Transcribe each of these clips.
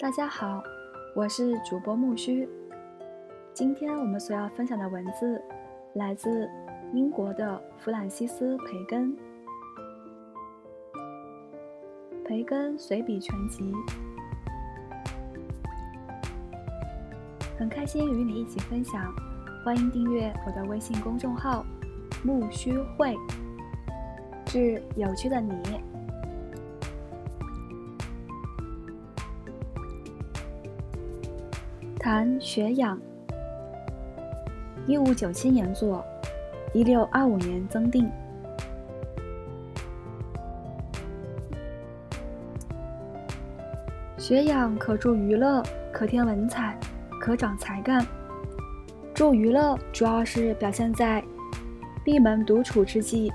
大家好，我是主播木须。今天我们所要分享的文字来自英国的弗兰西斯·培根，《培根随笔全集》。很开心与你一起分享，欢迎订阅我的微信公众号“木须会”，致有趣的你。谈学养，一五九七年作，一六二五年增订。学养可助娱乐，可添文采，可长才干。助娱乐主要是表现在闭门独处之际，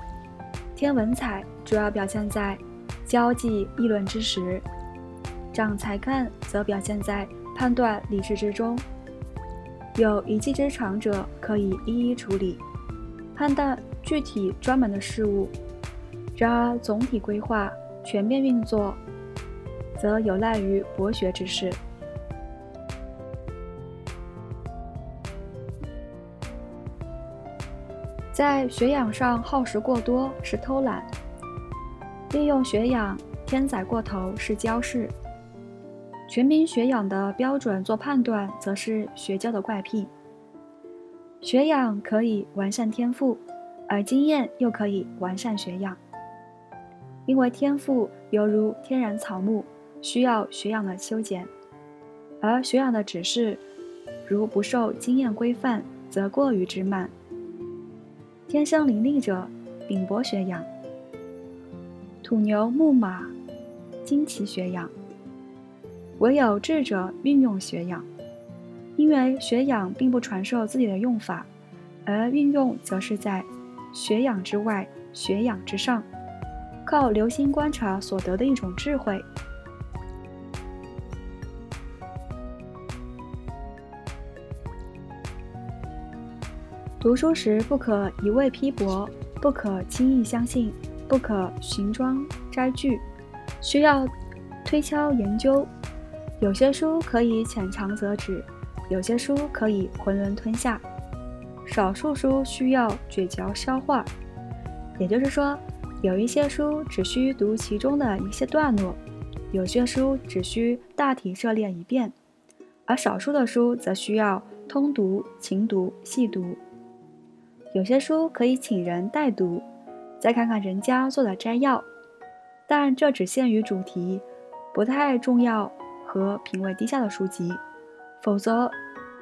添文采主要表现在交际议论之时，长才干则表现在。判断理事之中，有一技之长者可以一一处理，判断具体专门的事物；然而总体规划、全面运作，则有赖于博学之士。在学养上耗时过多是偷懒，利用学养添载过头是骄饰。全凭学养的标准做判断，则是学教的怪癖。学养可以完善天赋，而经验又可以完善学养。因为天赋犹如天然草木，需要学养的修剪；而学养的指示，如不受经验规范，则过于之慢。天生伶俐者，秉博学养；土牛木马，精奇学养。唯有智者运用学养，因为学养并不传授自己的用法，而运用则是在学养之外、学养之上，靠留心观察所得的一种智慧。读书时不可一味批驳，不可轻易相信，不可寻章摘句，需要推敲研究。有些书可以浅尝辄止，有些书可以囫囵吞下，少数书需要咀嚼消化。也就是说，有一些书只需读其中的一些段落，有些书只需大体涉猎一遍，而少数的书则需要通读、勤读、细读。有些书可以请人代读，再看看人家做的摘要，但这只限于主题，不太重要。和品味低下的书籍，否则，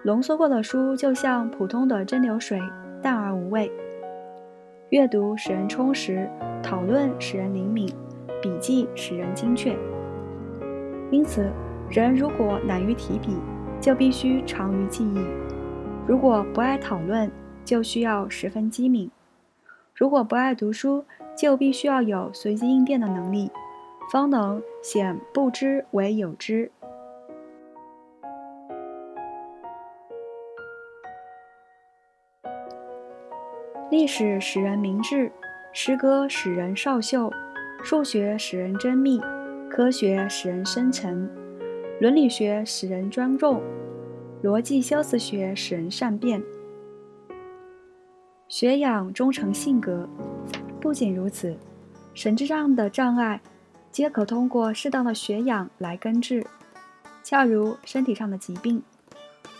浓缩过的书就像普通的蒸馏水，淡而无味。阅读使人充实，讨论使人灵敏，笔记使人精确。因此，人如果懒于提笔，就必须长于记忆；如果不爱讨论，就需要十分机敏；如果不爱读书，就必须要有随机应变的能力，方能显不知为有之。历史使人明智，诗歌使人少秀，数学使人精密，科学使人深沉，伦理学使人庄重，逻辑修辞学使人善变。学养终成性格。不仅如此，神智上的障碍，皆可通过适当的学养来根治。恰如身体上的疾病，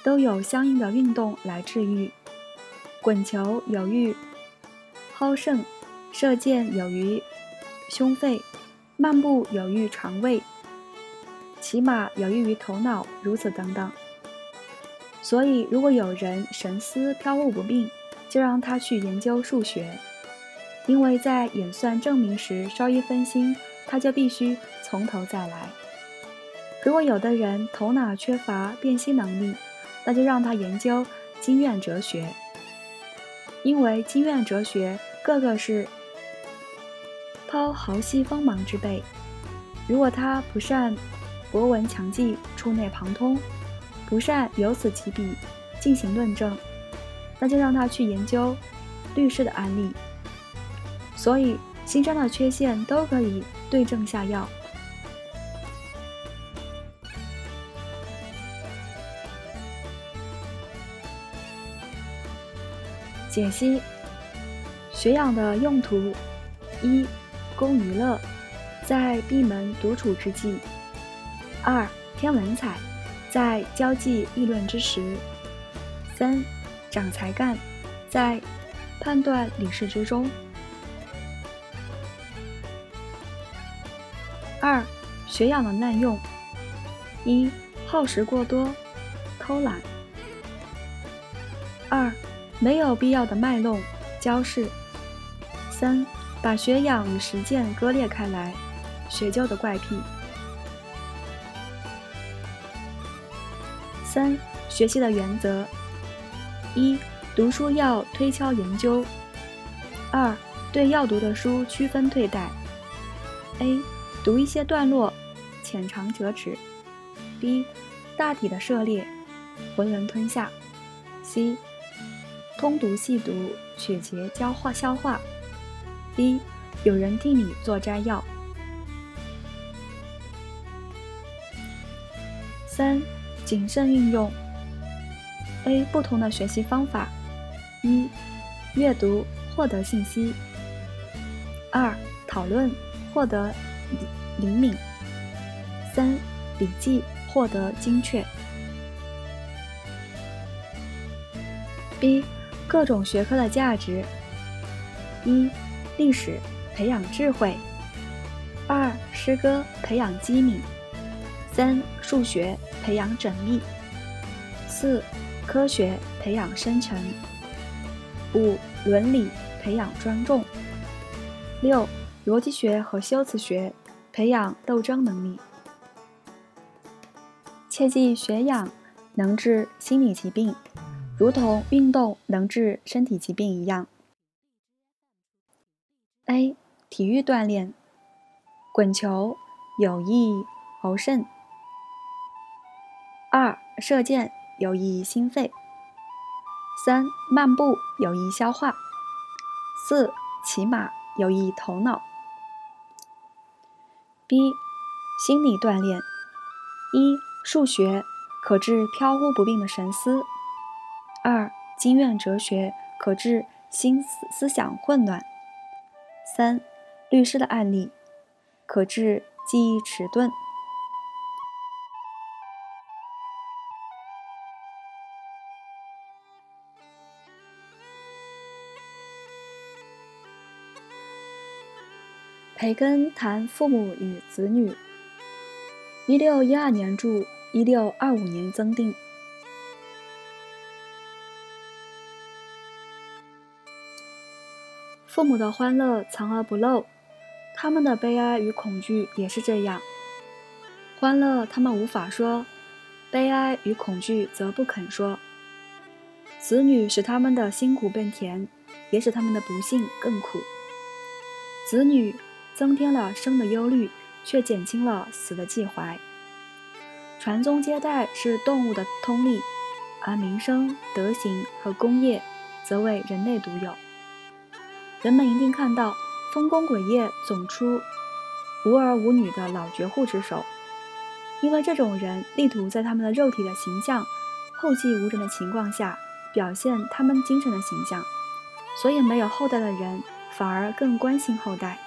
都有相应的运动来治愈。滚球有益蒿肾，射箭有益胸肺，漫步有益肠胃，骑马有益于头脑，如此等等。所以，如果有人神思飘忽不定，就让他去研究数学，因为在演算证明时稍一分心，他就必须从头再来。如果有的人头脑缺乏辨析能力，那就让他研究经院哲学。因为经院哲学个个是抛豪息锋芒之辈，如果他不善博闻强记、触类旁通，不善由此起笔进行论证，那就让他去研究律师的案例。所以，心上的缺陷都可以对症下药。解析：学养的用途一，供娱乐，在闭门独处之际；二，添文采，在交际议论之时；三，长才干，在判断理事之中。二，学养的滥用：一，耗时过多，偷懒；二，没有必要的卖弄、交饰；三，把学养与实践割裂开来，学究的怪癖。三、学习的原则：一、读书要推敲研究；二、对要读的书区分对待。A、读一些段落，浅尝辄止。；B、大体的涉猎，囫囵吞下。；C、通读细读，曲节消化消化；D、有人替你做摘要。三。谨慎运用。A 不同的学习方法：一、阅读获得信息；二、讨论获得灵敏；三、笔记获得精确。B 各种学科的价值：一、历史培养智慧；二、诗歌培养机敏；三、数学。培养缜密，四、科学培养深沉，五、伦理培养庄重，六、逻辑学和修辞学培养斗争能力。切记学养能治心理疾病，如同运动能治身体疾病一样。A. 体育锻炼，滚球有益喉肾。二、射箭有益心肺；三、漫步有益消化；四、骑马有益头脑。B、心理锻炼：一、数学可治飘忽不定的神思；二、经院哲学可治心思思想混乱；三、律师的案例可治记忆迟钝。培根谈父母与子女。一六一二年著，一六二五年增订。父母的欢乐藏而不露，他们的悲哀与恐惧也是这样。欢乐他们无法说，悲哀与恐惧则不肯说。子女使他们的辛苦更甜，也使他们的不幸更苦。子女。增添了生的忧虑，却减轻了死的忌怀。传宗接代是动物的通例，而民生、德行和功业则为人类独有。人们一定看到丰功伟业总出无儿无女的老绝户之手，因为这种人力图在他们的肉体的形象后继无人的情况下表现他们精神的形象，所以没有后代的人反而更关心后代。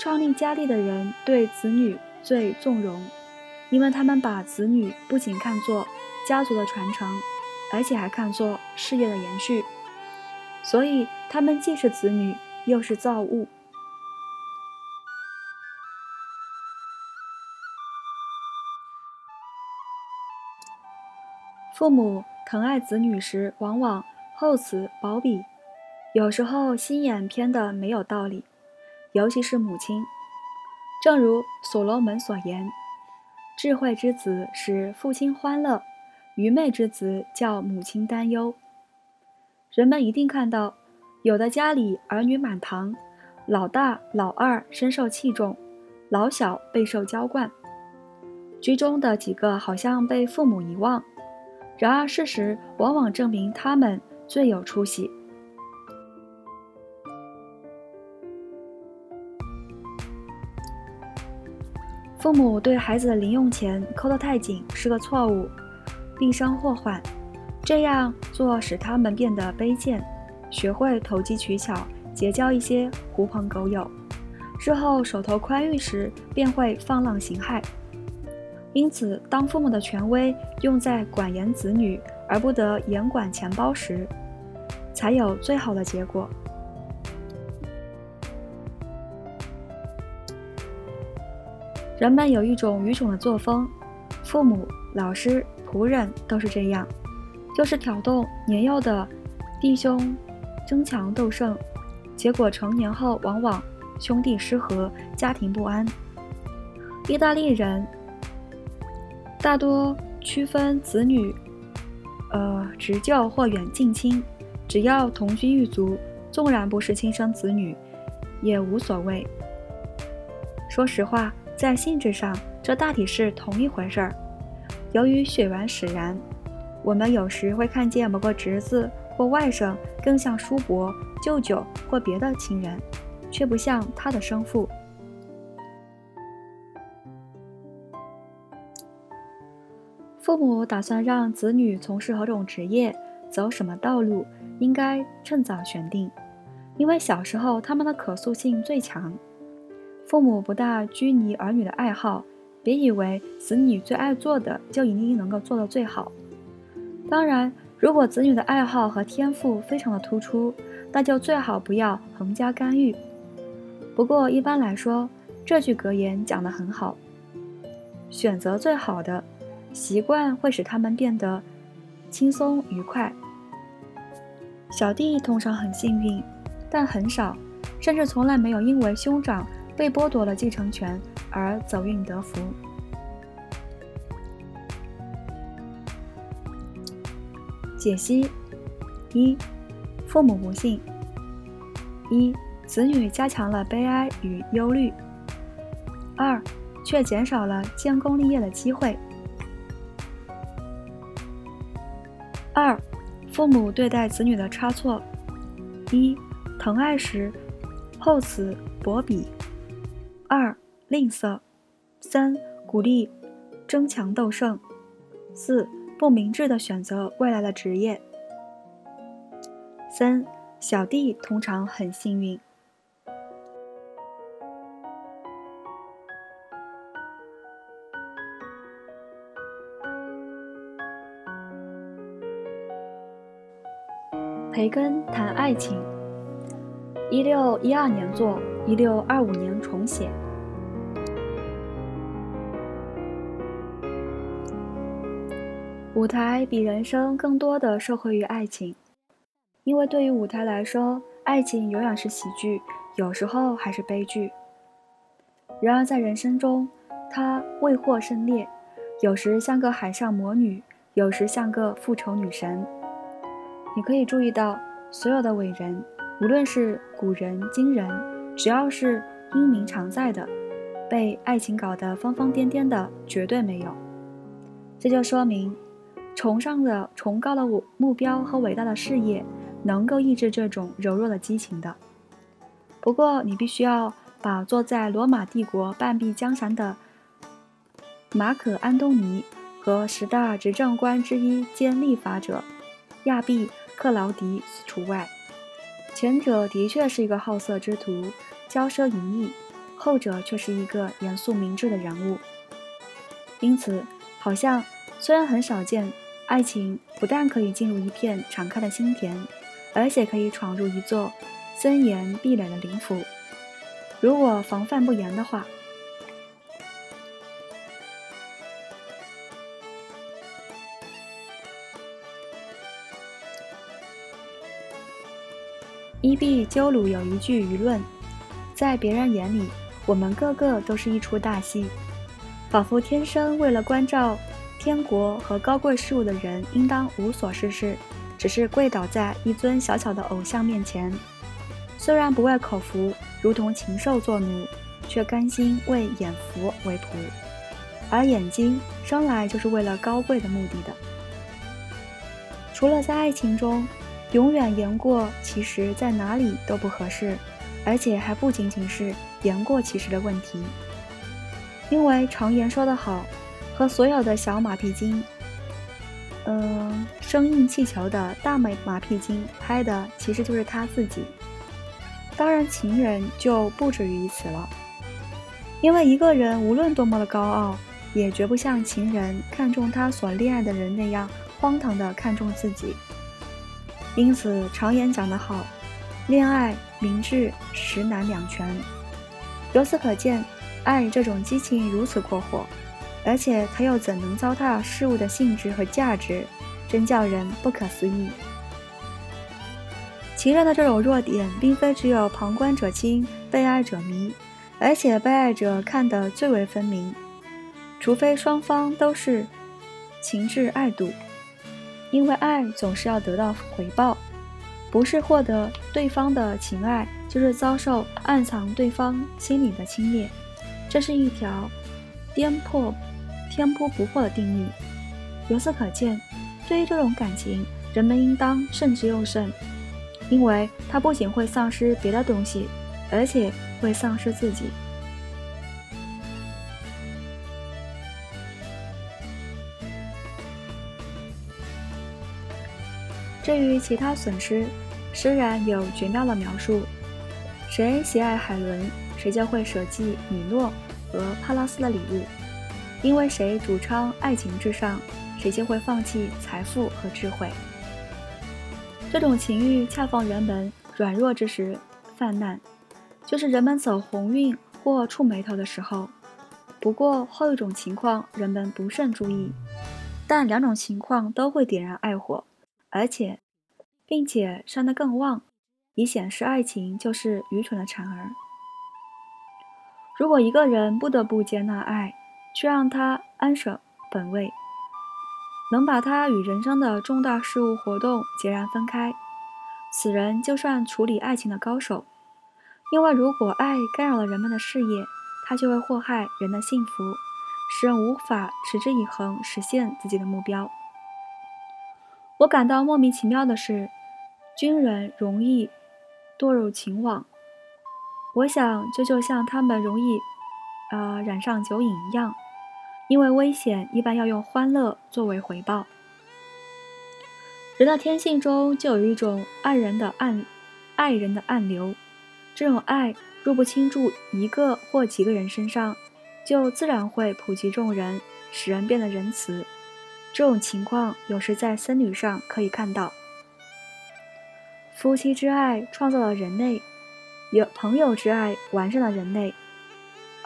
创立家立的人对子女最纵容，因为他们把子女不仅看作家族的传承，而且还看作事业的延续，所以他们既是子女，又是造物。父母疼爱子女时，往往厚此薄彼，有时候心眼偏的没有道理。尤其是母亲，正如所罗门所言：“智慧之子使父亲欢乐，愚昧之子叫母亲担忧。”人们一定看到，有的家里儿女满堂，老大、老二深受器重，老小备受娇惯，居中的几个好像被父母遗忘。然而事实往往证明他们最有出息。父母对孩子的零用钱抠得太紧是个错误，必生祸患。这样做使他们变得卑贱，学会投机取巧，结交一些狐朋狗友，日后手头宽裕时便会放浪形骸。因此，当父母的权威用在管严子女，而不得严管钱包时，才有最好的结果。人们有一种愚蠢的作风，父母、老师、仆人都是这样，就是挑动年幼的弟兄争强斗胜，结果成年后往往兄弟失和，家庭不安。意大利人大多区分子女，呃，直舅或远近亲，只要同居一族，纵然不是亲生子女，也无所谓。说实话。在性质上，这大体是同一回事儿。由于血缘使然，我们有时会看见某个侄子或外甥更像叔伯、舅舅或别的亲人，却不像他的生父。父母打算让子女从事何种职业、走什么道路，应该趁早选定，因为小时候他们的可塑性最强。父母不大拘泥儿女的爱好，别以为子女最爱做的就一定能够做到最好。当然，如果子女的爱好和天赋非常的突出，那就最好不要横加干预。不过一般来说，这句格言讲得很好：选择最好的习惯会使他们变得轻松愉快。小弟通常很幸运，但很少，甚至从来没有因为兄长。被剥夺了继承权而走运得福。解析：一、父母不幸；一、子女加强了悲哀与忧虑；二、却减少了建功立业的机会；二、父母对待子女的差错：一、疼爱时厚此薄彼。二吝啬，三鼓励争强斗胜，四不明智的选择未来的职业。三小弟通常很幸运。培根谈爱情，一六一二年作。一六二五年重写。舞台比人生更多的受惠于爱情，因为对于舞台来说，爱情永远是喜剧，有时候还是悲剧。然而在人生中，它未获胜烈，有时像个海上魔女，有时像个复仇女神。你可以注意到，所有的伟人，无论是古人、今人。只要是英名常在的，被爱情搞得疯疯癫癫的，绝对没有。这就说明，崇尚的崇高的目标和伟大的事业，能够抑制这种柔弱的激情的。不过，你必须要把坐在罗马帝国半壁江山的马可·安东尼和十大执政官之一兼立法者亚庇·克劳迪除外。前者的确是一个好色之徒。骄奢淫逸，后者却是一个严肃明智的人物。因此，好像虽然很少见，爱情不但可以进入一片敞开的心田，而且可以闯入一座森严壁垒的灵府。如果防范不严的话，伊壁鸠鲁有一句舆论。在别人眼里，我们个个都是一出大戏，仿佛天生为了关照天国和高贵事物的人，应当无所事事，只是跪倒在一尊小小的偶像面前，虽然不为口福，如同禽兽做奴，却甘心为眼福为仆。而眼睛生来就是为了高贵的目的的。除了在爱情中，永远言过其实，在哪里都不合适。而且还不仅仅是言过其实的问题，因为常言说得好，和所有的小马屁精嗯，生硬气球的大美马屁精拍的其实就是他自己。当然，情人就不止于此了，因为一个人无论多么的高傲，也绝不像情人看中他所恋爱的人那样荒唐的看重自己。因此，常言讲得好，恋爱明智实难两全。由此可见，爱这种激情如此过火。而且他又怎能糟蹋事物的性质和价值，真叫人不可思议。情人的这种弱点，并非只有旁观者清，被爱者迷，而且被爱者看得最为分明。除非双方都是情至爱笃，因为爱总是要得到回报，不是获得对方的情爱，就是遭受暗藏对方心里的侵略。这是一条颠破。天扑不破的定律。由此可见，对于这种感情，人们应当慎之又慎，因为它不仅会丧失别的东西，而且会丧失自己。至于其他损失，诗人有绝妙的描述：谁喜爱海伦，谁就会舍弃米诺和帕拉斯的礼物。因为谁主张爱情至上，谁就会放弃财富和智慧。这种情欲恰逢人们软弱之时泛滥，就是人们走鸿运或触眉头的时候。不过后一种情况人们不甚注意，但两种情况都会点燃爱火，而且并且烧得更旺，以显示爱情就是愚蠢的产儿。如果一个人不得不接纳爱，却让他安守本位，能把他与人生的重大事务活动截然分开。此人就算处理爱情的高手，因为如果爱干扰了人们的事业，他就会祸害人的幸福，使人无法持之以恒实现自己的目标。我感到莫名其妙的是，军人容易堕入情网。我想这就像他们容易，呃，染上酒瘾一样。因为危险一般要用欢乐作为回报。人的天性中就有一种爱人的暗，爱人的暗流。这种爱若不倾注一个或几个人身上，就自然会普及众人，使人变得仁慈。这种情况有时在僧侣上可以看到。夫妻之爱创造了人类，有朋友之爱完善了人类，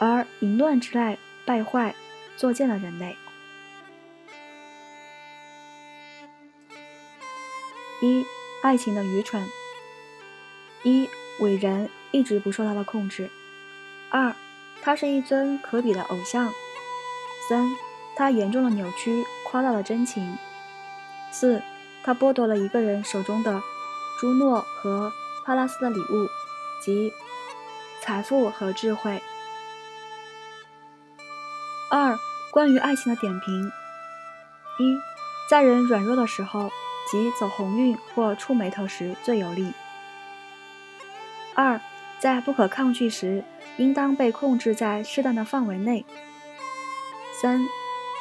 而淫乱之爱败坏。作践了人类。一、爱情的愚蠢。一、伟人一直不受他的控制。二、他是一尊可比的偶像。三、他严重的扭曲、夸大了真情。四、他剥夺了一个人手中的朱诺和帕拉斯的礼物，即财富和智慧。二、关于爱情的点评：一、在人软弱的时候，即走鸿运或触眉头时最有利；二、在不可抗拒时，应当被控制在适当的范围内；三、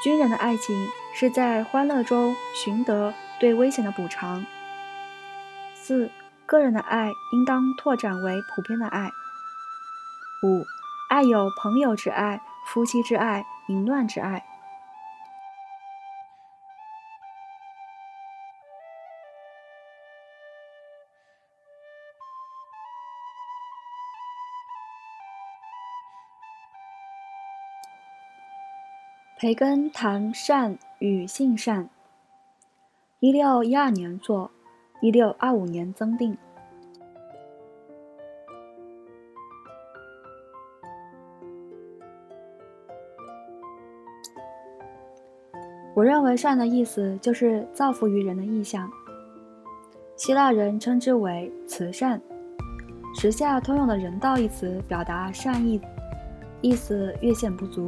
军人的爱情是在欢乐中寻得对危险的补偿；四、个人的爱应当拓展为普遍的爱；五、爱有朋友之爱、夫妻之爱。淫乱之爱。培根谈善与性善。一六一二年作，一六二五年增订。我认为善的意思就是造福于人的意象。希腊人称之为慈善，时下通用的人道一词表达善意，意思略显不足。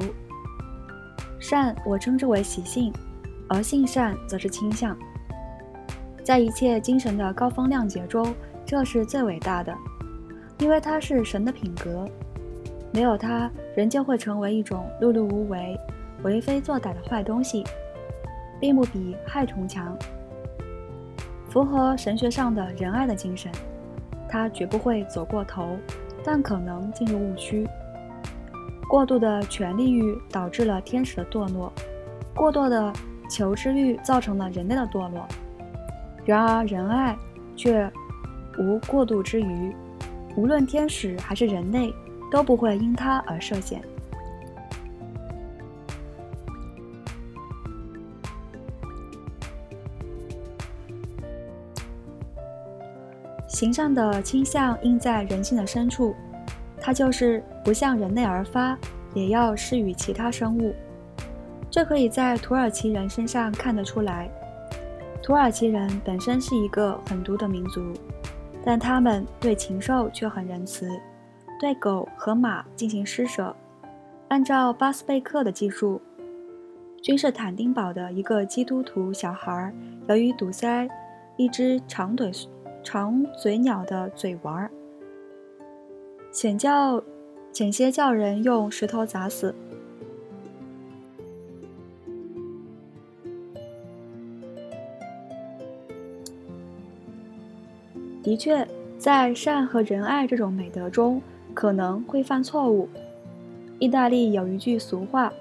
善我称之为习性，而性善则是倾向。在一切精神的高风亮节中，这是最伟大的，因为它是神的品格。没有它，人就会成为一种碌碌无为、为非作歹的坏东西。并不比害虫强。符合神学上的仁爱的精神，他绝不会走过头，但可能进入误区。过度的权力欲导致了天使的堕落，过度的求知欲造成了人类的堕落。然而仁爱却无过度之余，无论天使还是人类都不会因它而涉险。形象的倾向印在人性的深处，它就是不向人类而发，也要施予其他生物。这可以在土耳其人身上看得出来。土耳其人本身是一个狠毒的民族，但他们对禽兽却很仁慈，对狗和马进行施舍。按照巴斯贝克的记述，君士坦丁堡的一个基督徒小孩，由于堵塞一只长腿。长嘴鸟的嘴玩儿，险叫，险些叫人用石头砸死。的确，在善和仁爱这种美德中，可能会犯错误。意大利有一句俗话：“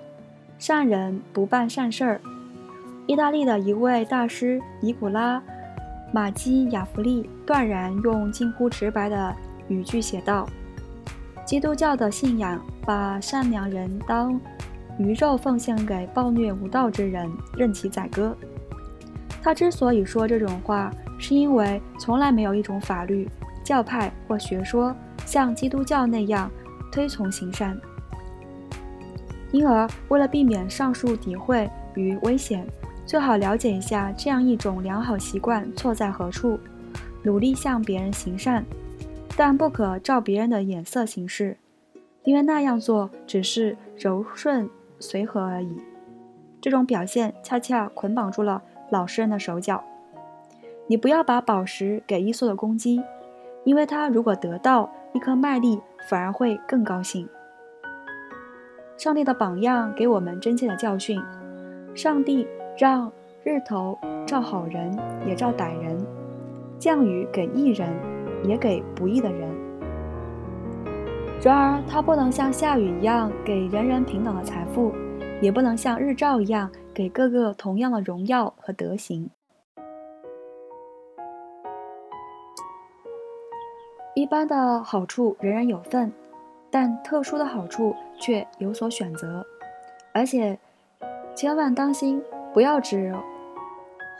善人不办善事儿。”意大利的一位大师尼古拉。马基雅弗利断然用近乎直白的语句写道：“基督教的信仰把善良人当鱼肉奉献给暴虐无道之人，任其宰割。”他之所以说这种话，是因为从来没有一种法律、教派或学说像基督教那样推崇行善，因而为了避免上述诋毁与危险。最好了解一下这样一种良好习惯错在何处，努力向别人行善，但不可照别人的眼色行事，因为那样做只是柔顺随和而已。这种表现恰恰捆绑住了老实人的手脚。你不要把宝石给伊索的公鸡，因为他如果得到一颗麦粒，反而会更高兴。上帝的榜样给我们真切的教训，上帝。让日头照好人，也照歹人；降雨给义人，也给不义的人。然而，它不能像下雨一样给人人平等的财富，也不能像日照一样给各个同样的荣耀和德行。一般的好处人人有份，但特殊的好处却有所选择，而且千万当心。不要只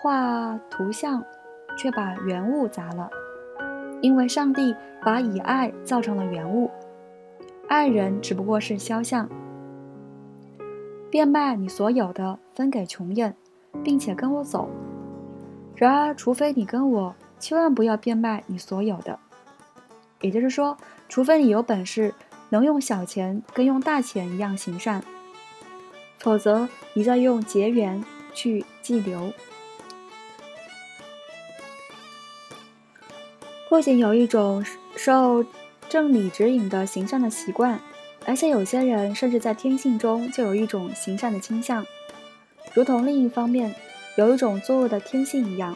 画图像，却把原物砸了。因为上帝把以爱造成了原物，爱人只不过是肖像。变卖你所有的，分给穷人，并且跟我走。然而，除非你跟我，千万不要变卖你所有的。也就是说，除非你有本事，能用小钱跟用大钱一样行善，否则你在用结缘。去寄留。不仅有一种受正理指引的行善的习惯，而且有些人甚至在天性中就有一种行善的倾向，如同另一方面有一种作恶的天性一样，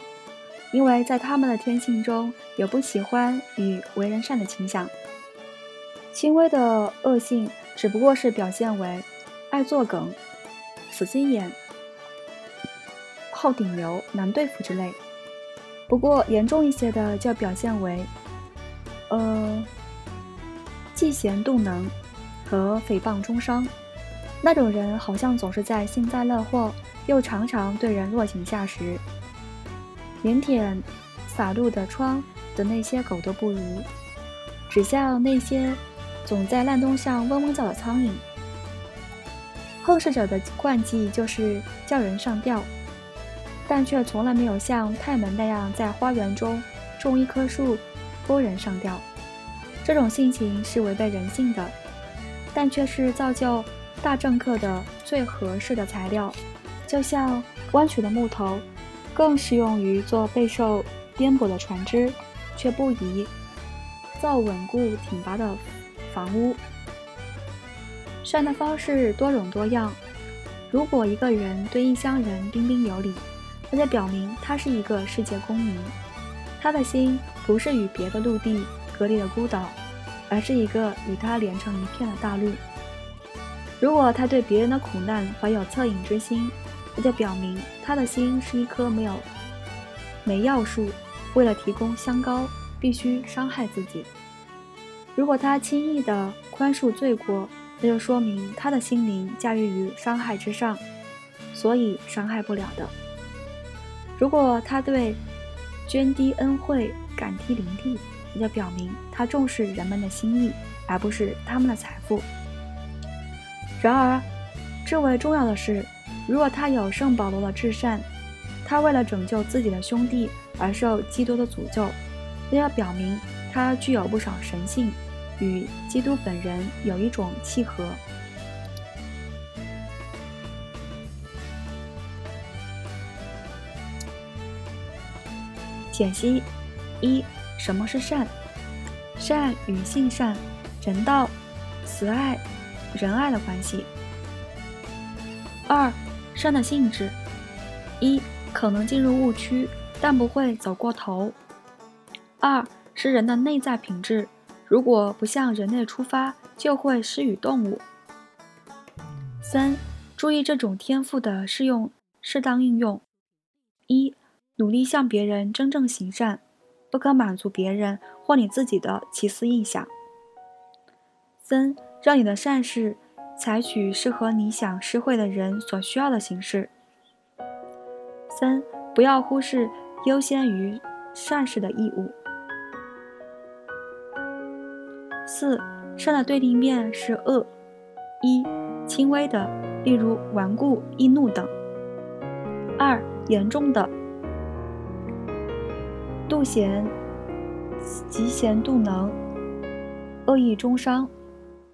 因为在他们的天性中有不喜欢与为人善的倾向。轻微的恶性只不过是表现为爱作梗、死心眼。好顶流、难对付之类。不过严重一些的就表现为，呃，嫉贤妒能和诽谤中伤。那种人好像总是在幸灾乐祸，又常常对人落井下石，连舔洒露的窗的那些狗都不如，只像那些总在烂东上嗡嗡叫的苍蝇。后世者的惯技就是叫人上吊。但却从来没有像泰门那样在花园中种一棵树，拨人上吊。这种性情是违背人性的，但却是造就大政客的最合适的材料。就像弯曲的木头，更适用于做备受颠簸的船只，却不宜造稳固挺拔的房屋。善的方式多种多样，如果一个人对异乡人彬彬有礼，那就表明他是一个世界公民，他的心不是与别的陆地隔离的孤岛，而是一个与他连成一片的大陆。如果他对别人的苦难怀有恻隐之心，那就表明他的心是一棵没有没药树，为了提供香膏，必须伤害自己。如果他轻易地宽恕罪过，那就说明他的心灵驾驭于伤害之上，所以伤害不了的。如果他对捐滴恩惠感激淋漓，那就表明他重视人们的心意，而不是他们的财富。然而，至为重要的是，如果他有圣保罗的至善，他为了拯救自己的兄弟而受基督的诅咒，那要表明他具有不少神性，与基督本人有一种契合。解析：一、什么是善？善与性善、人道、慈爱。仁爱的关系。二，善的性质：一，可能进入误区，但不会走过头；二，是人的内在品质，如果不向人类出发，就会施与动物。三，注意这种天赋的适用、适当运用：一，努力向别人真正行善，不可满足别人或你自己的奇思异想。三。让你的善事采取适合你想施惠的人所需要的形式。三，不要忽视优先于善事的义务。四，善的对立面是恶：一，轻微的，例如顽固、易怒等；二，严重的，妒贤、嫉贤妒能、恶意中伤。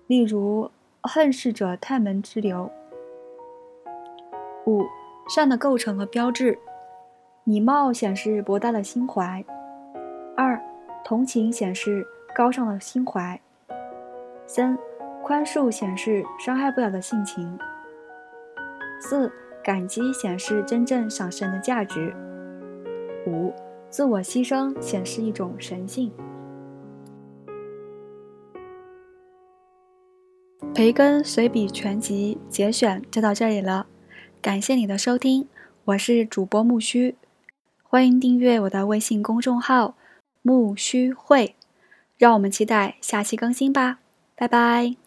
例如，恨事者太门之流。五、善的构成和标志：礼貌显示博大的心怀；二、同情显示高尚的心怀；三、宽恕显示伤害不了的性情；四、感激显示真正赏识人的价值；五、自我牺牲显示一种神性。培根随笔全集节选就到这里了，感谢你的收听，我是主播木须，欢迎订阅我的微信公众号木须会，让我们期待下期更新吧，拜拜。